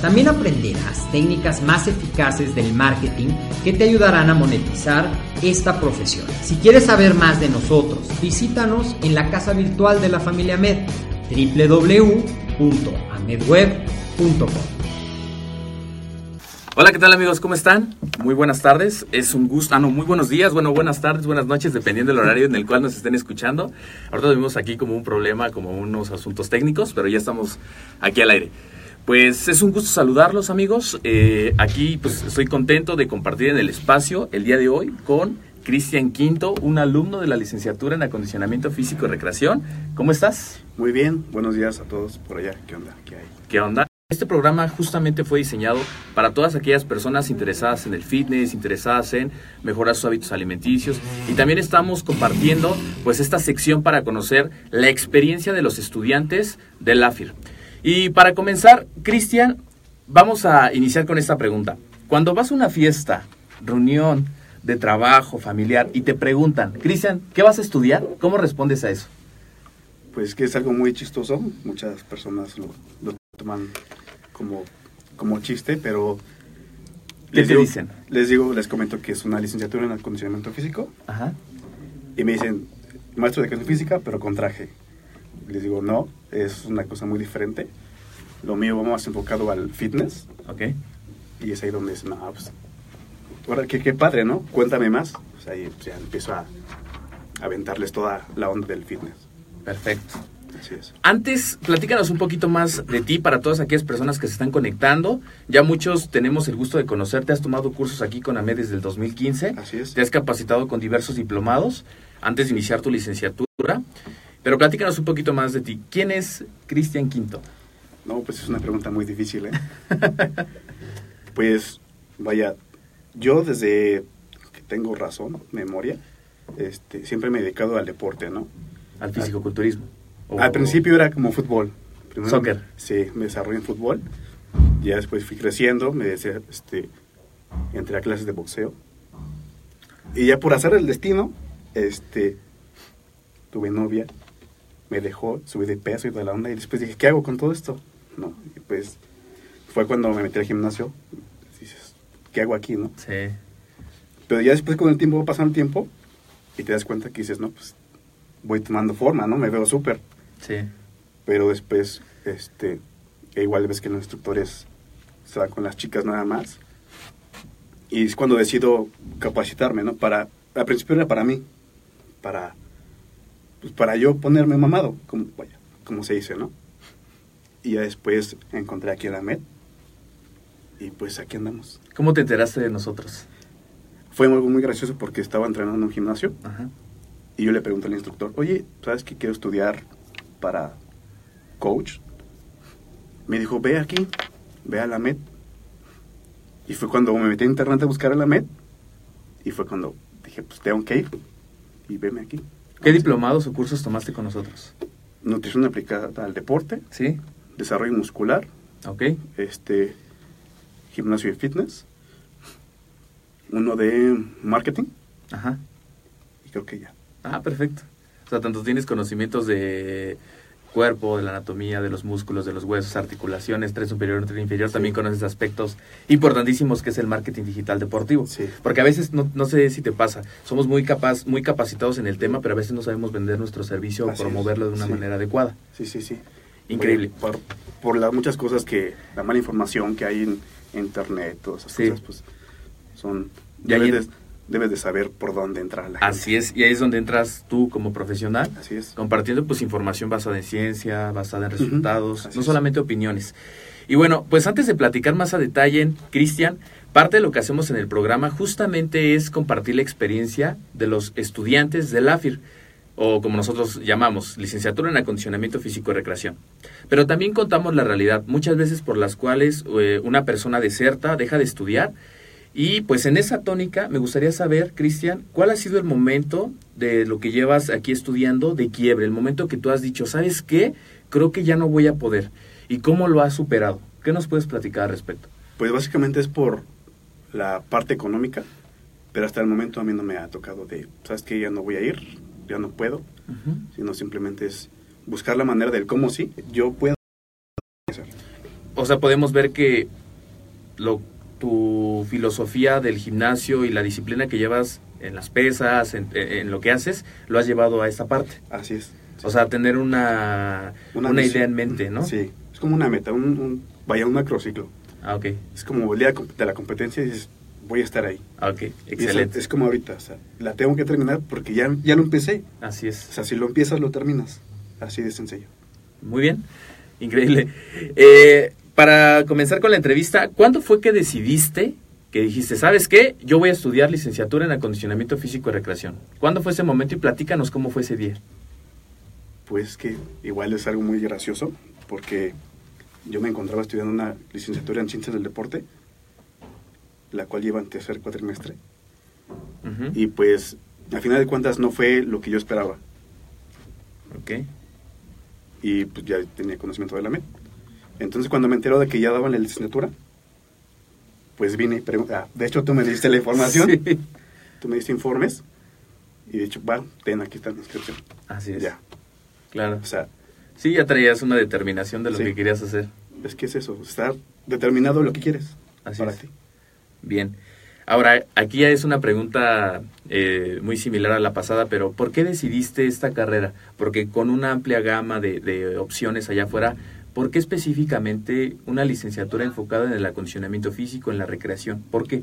También aprenderás técnicas más eficaces del marketing que te ayudarán a monetizar esta profesión. Si quieres saber más de nosotros, visítanos en la casa virtual de la familia Med, www.amedweb.com. Hola, ¿qué tal amigos? ¿Cómo están? Muy buenas tardes. Es un gusto, ah, no, muy buenos días, bueno, buenas tardes, buenas noches, dependiendo del horario en el cual nos estén escuchando. Ahorita tuvimos aquí como un problema, como unos asuntos técnicos, pero ya estamos aquí al aire. Pues es un gusto saludarlos amigos. Eh, aquí pues estoy contento de compartir en el espacio el día de hoy con Cristian Quinto, un alumno de la licenciatura en acondicionamiento físico y recreación. ¿Cómo estás? Muy bien, buenos días a todos por allá. ¿Qué onda? ¿Qué hay? ¿Qué onda? Este programa justamente fue diseñado para todas aquellas personas interesadas en el fitness, interesadas en mejorar sus hábitos alimenticios y también estamos compartiendo pues esta sección para conocer la experiencia de los estudiantes del AFIR. Y para comenzar, Cristian, vamos a iniciar con esta pregunta. Cuando vas a una fiesta, reunión de trabajo, familiar y te preguntan, Cristian, ¿qué vas a estudiar? ¿Cómo respondes a eso? Pues que es algo muy chistoso, muchas personas lo, lo toman como, como chiste, pero... ¿Qué te dicen? Les digo, les comento que es una licenciatura en acondicionamiento físico. Ajá. Y me dicen, maestro de educación física, pero con traje. Les digo, no, es una cosa muy diferente. Lo mío va más enfocado al fitness. Ok. Y es ahí donde dicen, no, pues, ahora qué, qué padre, ¿no? Cuéntame más. Pues ahí ya empiezo a aventarles toda la onda del fitness. Perfecto. Así es. Antes, platícanos un poquito más de ti para todas aquellas personas que se están conectando. Ya muchos tenemos el gusto de conocerte. Has tomado cursos aquí con AMED desde el 2015. Así es. Te has capacitado con diversos diplomados antes de iniciar tu licenciatura. Pero platícanos un poquito más de ti. ¿Quién es Cristian Quinto? No, pues es una pregunta muy difícil, ¿eh? pues, vaya, yo desde que tengo razón, memoria, este, siempre me he dedicado al deporte, ¿no? Al fisicoculturismo. O- Al principio era como fútbol. Primero, Soccer. Sí, me desarrollé en fútbol. Ya después fui creciendo, me des- este, entré a clases de boxeo. Y ya por hacer el destino, este, tuve novia, me dejó, subí de peso y toda la onda. Y después dije, ¿qué hago con todo esto? No, y pues fue cuando me metí al gimnasio. Dices, ¿qué hago aquí, no? Sí. Pero ya después con el tiempo pasando el tiempo y te das cuenta que dices, no, pues voy tomando forma, ¿no? Me veo súper. Sí. Pero después, este, e igual ves que los instructores se van con las chicas nada más. Y es cuando decido capacitarme, ¿no? Para, al principio era para mí, para, pues para yo ponerme mamado, como, vaya, como se dice, ¿no? Y ya después encontré aquí a la MED y pues aquí andamos. ¿Cómo te enteraste de nosotros? Fue algo muy gracioso porque estaba entrenando en un gimnasio Ajá. Y yo le pregunté al instructor, oye, ¿sabes que quiero estudiar para coach? Me dijo, ve aquí, ve a la MED. Y fue cuando me metí a internet a buscar a la MED. Y fue cuando dije, pues tengo que ir. Y veme aquí. ¿Qué diplomados o cursos tomaste con nosotros? Nutrición aplicada al deporte, Sí. desarrollo muscular, Ok. este, gimnasio y fitness. Uno de marketing. Ajá. Y creo que ya. Ah, perfecto. O sea, tanto tienes conocimientos de cuerpo, de la anatomía, de los músculos, de los huesos, articulaciones, tren superior, tren inferior, también conoces aspectos importantísimos que es el marketing digital deportivo. Sí. Porque a veces, no, no sé si te pasa, somos muy, capaz, muy capacitados en el tema, pero a veces no sabemos vender nuestro servicio o es, promoverlo de una sí. manera adecuada. Sí, sí, sí. Increíble. Por, por las muchas cosas que, la mala información que hay en internet, todas esas cosas, pues son... Y ahí de, debes de saber por dónde entrar la Así es, y ahí es donde entras tú como profesional, gente. Así es. compartiendo pues información basada en ciencia, basada en resultados, así no es. solamente opiniones. Y bueno, pues antes de platicar más a detalle, Cristian, parte de lo que hacemos en el programa justamente es compartir la experiencia de los estudiantes del AFIR, o como nosotros llamamos, licenciatura en acondicionamiento físico y recreación. Pero también contamos la realidad, muchas veces por las cuales eh, una persona deserta, deja de estudiar, y pues en esa tónica me gustaría saber, Cristian, ¿cuál ha sido el momento de lo que llevas aquí estudiando de quiebre? El momento que tú has dicho, ¿sabes qué? Creo que ya no voy a poder. ¿Y cómo lo has superado? ¿Qué nos puedes platicar al respecto? Pues básicamente es por la parte económica, pero hasta el momento a mí no me ha tocado de, ¿sabes qué? Ya no voy a ir, ya no puedo, sino simplemente es buscar la manera del cómo sí, yo puedo hacer. O sea, podemos ver que lo, tu filosofía del gimnasio y la disciplina que llevas en las pesas, en, en lo que haces, lo has llevado a esta parte. Así es. O sea, tener una, una, idea en mente, ¿no? Sí, es como una meta, un, un- vaya, un macrociclo. Ah, ok. Es como el día de la competencia y dices, voy a estar ahí. Ah, ok. Excelente. es como ahorita, o sea, la tengo que terminar porque ya, ya lo empecé. Así O es. sea, si lo empiezas, lo terminas. Así de sencillo. Muy bien. Increíble. Eh, para comenzar con la entrevista, ¿cuándo fue que decidiste que dijiste, ¿sabes qué? Yo voy a estudiar licenciatura en acondicionamiento físico y recreación. ¿Cuándo fue ese momento y platícanos cómo fue ese día? Pues que igual es algo muy gracioso porque yo me encontraba estudiando una licenciatura en ciencias del deporte, la cual lleva en tercer cuatrimestre. Y pues, a final de cuentas, no fue lo que yo esperaba. Ok. y pues ya tenía conocimiento de la MED. Entonces cuando me entero de que ya daban la licenciatura, pues vine y pregunté, ah, de hecho tú me diste la información, Sí. tú me diste informes y de hecho, va, ten, aquí está la inscripción. Así es. Ya, Claro. o sea, Sí, ya traías una determinación de lo Sí. que querías hacer. es que es eso, estar determinado lo que quieres Así para es. ti. Bien. Ahora, aquí ya es una pregunta eh, muy similar a la pasada, pero ¿por qué decidiste esta carrera? Porque con una amplia gama de, de opciones allá afuera, ¿por qué específicamente una licenciatura enfocada en el acondicionamiento físico, en la recreación? ¿Por qué?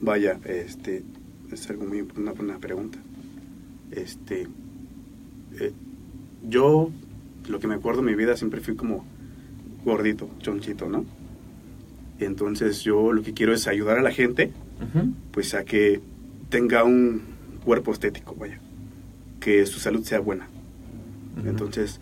Vaya, este, es algo muy, una pregunta. Este, eh, yo, lo que me acuerdo de mi vida siempre fui como gordito, chonchito, ¿no? Entonces yo lo que quiero es ayudar a la gente, pues a que tenga un cuerpo estético, vaya, que su salud sea buena. Entonces,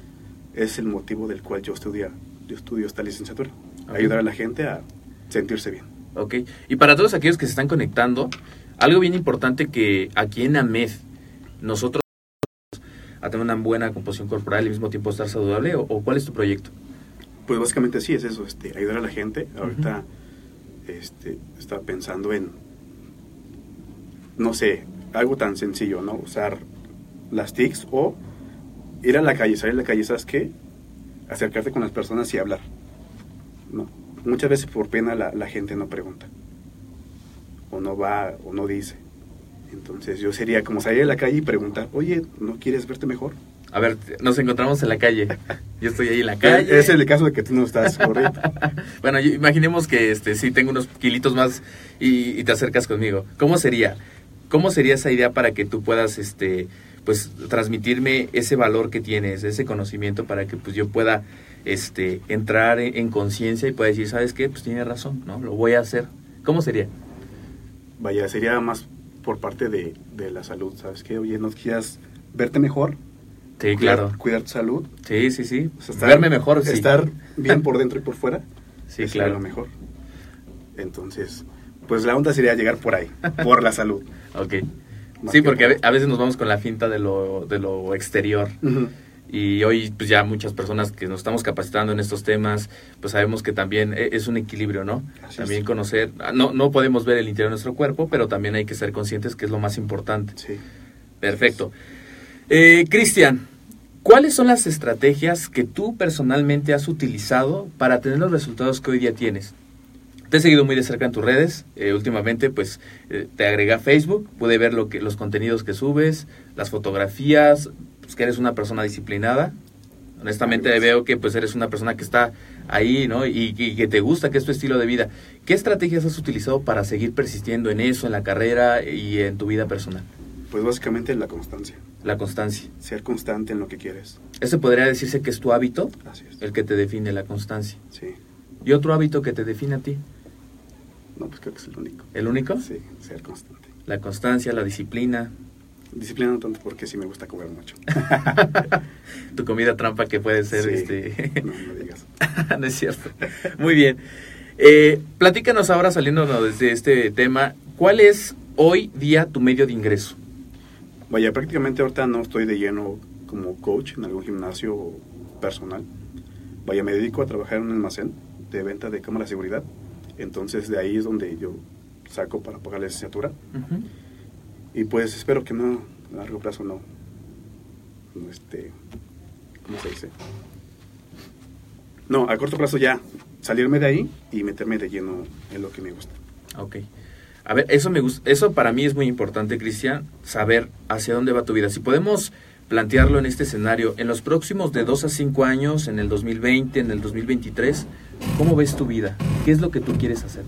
es el motivo del cual yo estudio, yo estudio esta licenciatura, ayudar a la gente a sentirse bien. Ok. Y para todos aquellos que se están conectando, algo bien importante que aquí en AMED nosotros a tener una buena composición corporal y al mismo tiempo estar saludable, o, o cuál es tu proyecto? Pues básicamente sí, es eso, este, ayudar a la gente. Ahorita este, estaba pensando en, no sé, algo tan sencillo, ¿no? Usar las TICs o ir a la calle, salir a la calle, ¿sabes qué? Acercarte con las personas y hablar. ¿no? Muchas veces por pena la, la gente no pregunta. O no va, o no dice. Entonces yo sería como salir a la calle y preguntar, oye, ¿no quieres verte mejor? A ver, nos encontramos en la calle. Yo estoy ahí en la calle. Es el caso de que tú no estás corriendo. Bueno, yo- imaginemos que este sí tengo unos kilitos más y, y te acercas conmigo. ¿Cómo sería? ¿Cómo sería esa idea para que tú puedas este pues transmitirme ese valor que tienes, ese conocimiento para que pues yo pueda este entrar en, en conciencia y pueda decir, ¿sabes qué? Pues tiene razón, ¿no? Lo voy a hacer. ¿Cómo sería? Vaya, sería más por parte de, de la salud, ¿sabes qué? Oye, ¿no quieras verte mejor? Sí, Cuidar- claro. Cuidar tu salud. Sí, sí, sí. o sea, estar- Verme mejor, sí. Estar bien por dentro y por fuera. Sí, claro. lo mejor. Entonces, pues la onda sería llegar por ahí, por la salud. Ok. Sí, que porque a veces nos vamos con la finta de lo, de lo exterior. Y hoy, pues ya muchas personas que nos estamos capacitando en estos temas, pues sabemos que también e- es un equilibrio, ¿no? Así también es. conocer, ah, no, no podemos ver el interior de nuestro cuerpo, pero también hay que ser conscientes que es lo más importante. Sí. Perfecto. Eh, Cristian, ¿Cuáles son las estrategias que tú personalmente has utilizado para tener los resultados que hoy día tienes? Te he seguido muy de cerca en tus redes. Eh, últimamente, pues, eh, te agregué a Facebook. Pude ver lo que, los contenidos que subes, las fotografías, pues, que eres una persona disciplinada. Honestamente veo que pues eres una persona que está ahí, ¿no? Y, y, que te gusta, que es tu estilo de vida. ¿Qué estrategias has utilizado para seguir persistiendo en eso, en la carrera y en tu vida personal? Pues básicamente la constancia. La constancia. Ser constante en lo que quieres. ¿Ese podría decirse que es tu hábito? Así es. El que te define, la constancia. Sí. ¿Y otro hábito que te define a ti? No, pues creo que es el único. ¿El único? Sí, ser constante. La constancia, la disciplina. Disciplina no tanto porque sí me gusta comer mucho. tu comida trampa que puede ser Sí. este... no, no digas. no es cierto. Muy bien. Eh, platícanos ahora, saliéndonos desde este tema, ¿cuál es hoy día tu medio de ingreso? Vaya, prácticamente ahorita no estoy de lleno como coach en algún gimnasio personal. Vaya, me dedico a trabajar en un almacén de venta de cámara de seguridad. Entonces de ahí es donde yo saco para pagar la licenciatura. Ujú. Y pues espero que no, a largo plazo no, no este, ¿cómo se dice? No, a corto plazo ya salirme de ahí y meterme de lleno en lo que me gusta. Ok. A ver, eso me gusta, eso para mí es muy importante, Cristian, saber hacia dónde va tu vida. Si podemos plantearlo en este escenario, en los próximos de 2 a 5 años, en el 2020, en el 2023, ¿cómo ves tu vida? ¿Qué es lo que tú quieres hacer?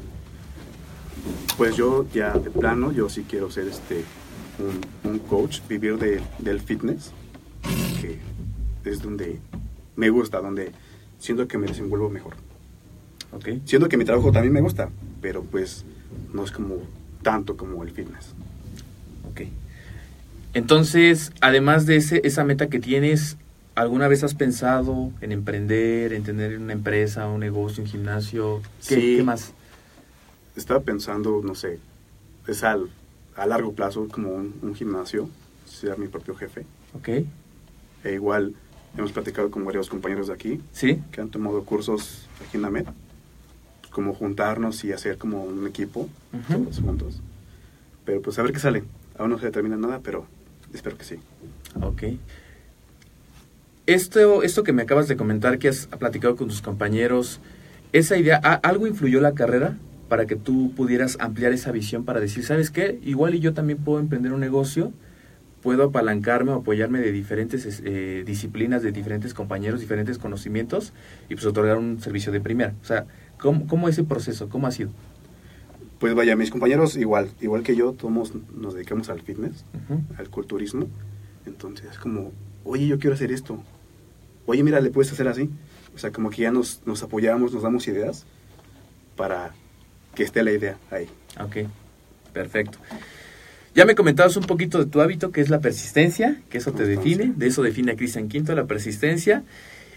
Pues yo ya de plano, yo sí quiero ser este un, un coach, vivir de, del fitness, que es donde me gusta, donde siento que me desenvuelvo mejor. Ok. Siento que mi trabajo también me gusta, pero pues no es como tanto como el fitness. Ok. Entonces, además de ese, esa meta que tienes, ¿alguna vez has pensado en emprender, en tener una empresa, un negocio, un gimnasio? ¿Qué, Sí. qué más? Estaba pensando, no sé, es al, a largo plazo como un, un gimnasio, ser mi propio jefe. Ok. E igual hemos platicado con varios compañeros de aquí ¿Sí? que han tomado cursos aquí en la MED, como juntarnos y hacer como un equipo, todos juntos. Pero pues a ver qué sale. Aún no se determina nada, pero espero que sí. Ok. Esto, esto que me acabas de comentar, que has platicado con tus compañeros, esa idea, ¿a- ¿algo influyó la carrera para que tú pudieras ampliar esa visión para decir, ¿sabes qué? Igual y yo también puedo emprender un negocio, puedo apalancarme o apoyarme de diferentes es- eh, disciplinas, de diferentes compañeros, diferentes conocimientos y pues otorgar un servicio de primera. O sea, ¿cómo, cómo ese proceso? ¿Cómo ha sido? Pues vaya, mis compañeros igual, igual que yo, todos nos dedicamos al fitness, al culturismo. Entonces es como, oye, yo quiero hacer esto. Oye, mira, le puedes hacer así. O sea, como que ya nos, nos apoyamos, nos damos ideas para que esté la idea ahí. Ok, perfecto. Ya me comentabas un poquito de tu hábito, que es la persistencia, que eso te define, de eso define a Cristian Quinto, la persistencia.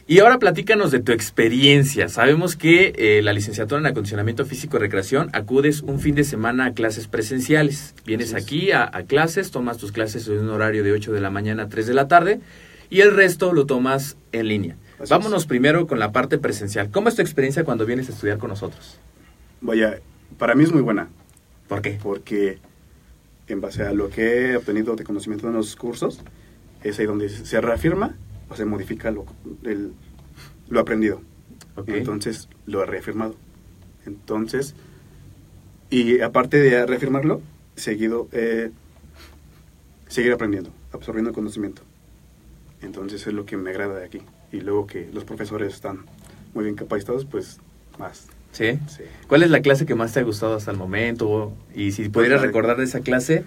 Y ahora platícanos de tu experiencia. Sabemos que eh, la licenciatura en acondicionamiento físico y recreación acudes un fin de semana a clases presenciales. Vienes aquí a, a clases, tomas tus clases en un horario de 8 de la mañana a 3 de la tarde y el resto lo tomas en línea. Así Vámonos es. primero con la parte presencial. ¿Cómo es tu experiencia cuando vienes a estudiar con nosotros? Vaya, para mí es muy buena, ¿Por qué? porque en base a lo que he obtenido de conocimiento en los cursos, es ahí donde se reafirma o se modifica lo, el- lo aprendido. Ok. Entonces lo he reafirmado. Entonces, y aparte de reafirmarlo, seguido eh, seguir aprendiendo, absorbiendo el conocimiento. Entonces es lo que me agrada de aquí. Y luego que los profesores están muy bien capacitados, pues más. ¿Sí? Sí. ¿Cuál es la clase que más te ha gustado hasta el momento? Y si pudieras la de- recordar de esa clase,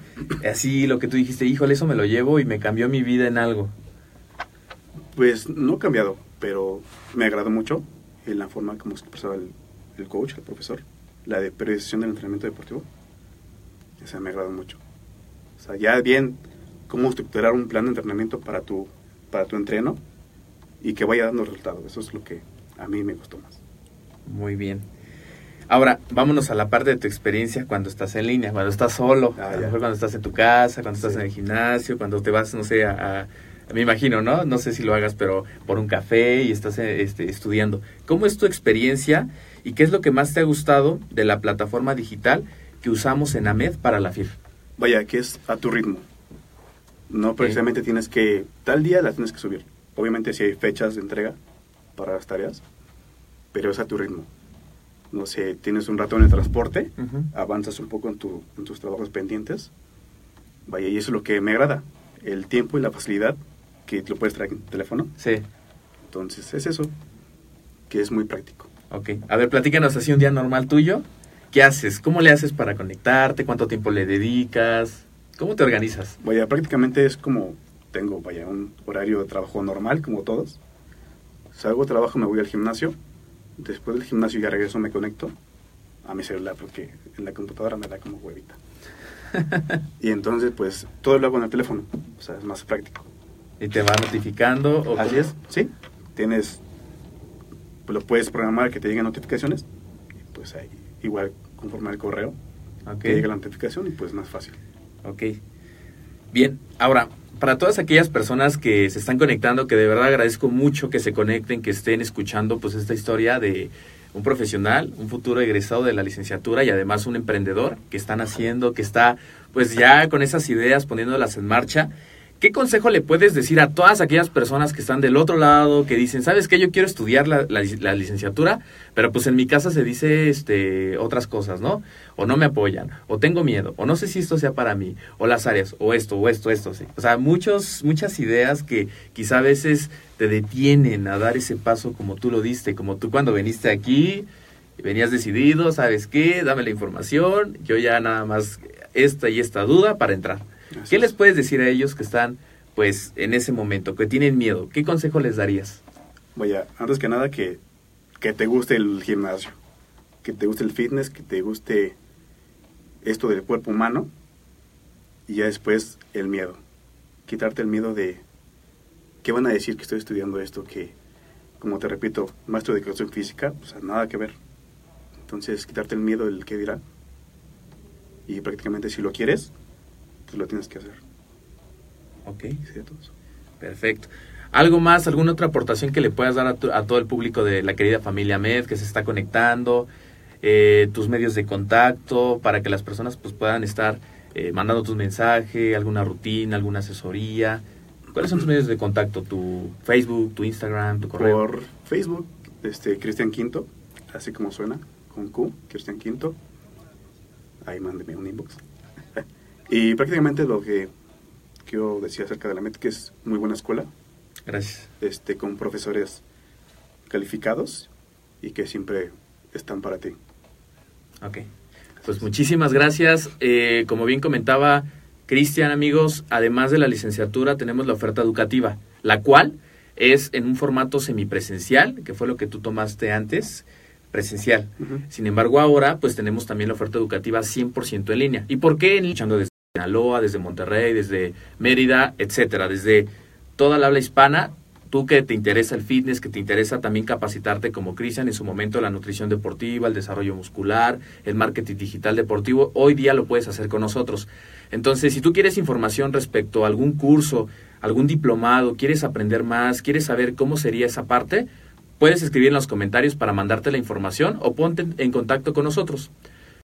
así lo que tú dijiste, híjole, eso me lo llevo y me cambió mi vida en algo. Pues no ha cambiado, pero me agradó mucho en la forma como se expresaba el, el coach, el profesor, la de periodización del entrenamiento deportivo. Esa me agradó mucho. O sea, ya bien cómo estructurar un plan de entrenamiento para tu, para tu entreno y que vaya dando resultados. Eso es lo que a mí me gustó más. Muy bien. Ahora, vámonos a la parte de tu experiencia cuando estás en línea, cuando estás solo, Ah, a lo mejor cuando estás en tu casa, cuando estás en el gimnasio, cuando te vas, no sé, a- me imagino, ¿no? No sé si lo hagas, pero por un café y estás eh, este, estudiando. ¿Cómo es tu experiencia y qué es lo que más te ha gustado de la plataforma digital que usamos en AMED para la FIR? Vaya, que es a tu ritmo. No precisamente tienes que, tal día la tienes que subir. Obviamente si hay fechas de entrega para las tareas, pero es a tu ritmo. No sé, tienes un rato en el transporte, Ujú. avanzas un poco en, tu, en tus trabajos pendientes. Vaya, y eso es lo que me agrada, el tiempo y la facilidad que lo puedes traer en tu teléfono. Sí. Entonces es eso, que es muy práctico. Ok. A ver, platícanos así un día normal tuyo. ¿Qué haces? ¿Cómo le haces para conectarte? ¿Cuánto tiempo le dedicas? ¿Cómo te organizas? Vaya, prácticamente es como tengo, vaya, un horario de trabajo normal, como todos. Salgo, trabajo, me voy al gimnasio. Después del gimnasio ya regreso, me conecto a mi celular porque en la computadora me da como huevita. y entonces, pues, todo lo hago en el teléfono. O sea, es más práctico. ¿Y te va notificando? o Así es, sí. Tienes, pues lo puedes programar que te lleguen notificaciones. Y pues ahí, igual, conforme al correo, Ok. te llega la notificación y pues más fácil. Ok. Bien, ahora, para todas aquellas personas que se están conectando, que de verdad agradezco mucho que se conecten, que estén escuchando pues esta historia de un profesional, un futuro egresado de la licenciatura y además un emprendedor que están haciendo, que está pues ya con esas ideas poniéndolas en marcha. ¿Qué consejo le puedes decir a todas aquellas personas que están del otro lado, que dicen, ¿sabes qué? Yo quiero estudiar la, la lic- la licenciatura, pero pues en mi casa se dice este, otras cosas, ¿no? O no me apoyan, o tengo miedo, o no sé si esto sea para mí, o las áreas, o esto, o esto, esto, sí. O sea, muchos, muchas ideas que quizá a veces te detienen a dar ese paso como tú lo diste, como tú cuando viniste aquí, venías decidido, ¿sabes qué? Dame la información, yo ya nada más esta y esta duda para entrar. Así ¿Qué es. les puedes decir a ellos que están, pues, en ese momento, que tienen miedo? ¿Qué consejo les darías? Vaya, antes que nada que, que te guste el gimnasio, que te guste el fitness, que te guste esto del cuerpo humano y ya después el miedo. Quitarte el miedo de qué van a decir que estoy estudiando esto, que como te repito, maestro de educación física, pues nada que ver. Entonces quitarte el miedo del qué dirá y prácticamente si lo quieres, pues lo tienes que hacer. Ok, Y sería todo eso. perfecto. ¿Algo más, alguna otra aportación que le puedas dar a, tu- a todo el público de la querida familia MED que se está conectando? Eh, tus medios de contacto para que las personas pues puedan estar eh, mandando tus mensajes, alguna rutina, alguna asesoría. ¿Cuáles son tus medios de contacto? ¿Tu Facebook, tu Instagram, tu correo? Por Facebook, este, Cristian Quinto, así como suena, con Q, Cristian Quinto. Ahí mándeme un inbox. Y prácticamente lo que quiero decir acerca de la MET, que es muy buena escuela, Gracias. este, con profesores calificados y que siempre están para ti. Ok. Pues muchísimas gracias. Eh, como bien comentaba Cristian, amigos, además de la licenciatura tenemos la oferta educativa, la cual es en un formato semipresencial, que fue lo que tú tomaste antes, presencial. Sin embargo, ahora pues tenemos también la oferta educativa 100% en línea. ¿Y por qué? Desde Desde Monterrey, desde Mérida, etcétera, desde toda la habla hispana, tú que te interesa el fitness, que te interesa también capacitarte como Cristian en su momento la nutrición deportiva, el desarrollo muscular, el marketing digital deportivo, hoy día lo puedes hacer con nosotros. Entonces, si tú quieres información respecto a algún curso, algún diplomado, quieres aprender más, quieres saber cómo sería esa parte, puedes escribir en los comentarios para mandarte la información o ponte en contacto con nosotros.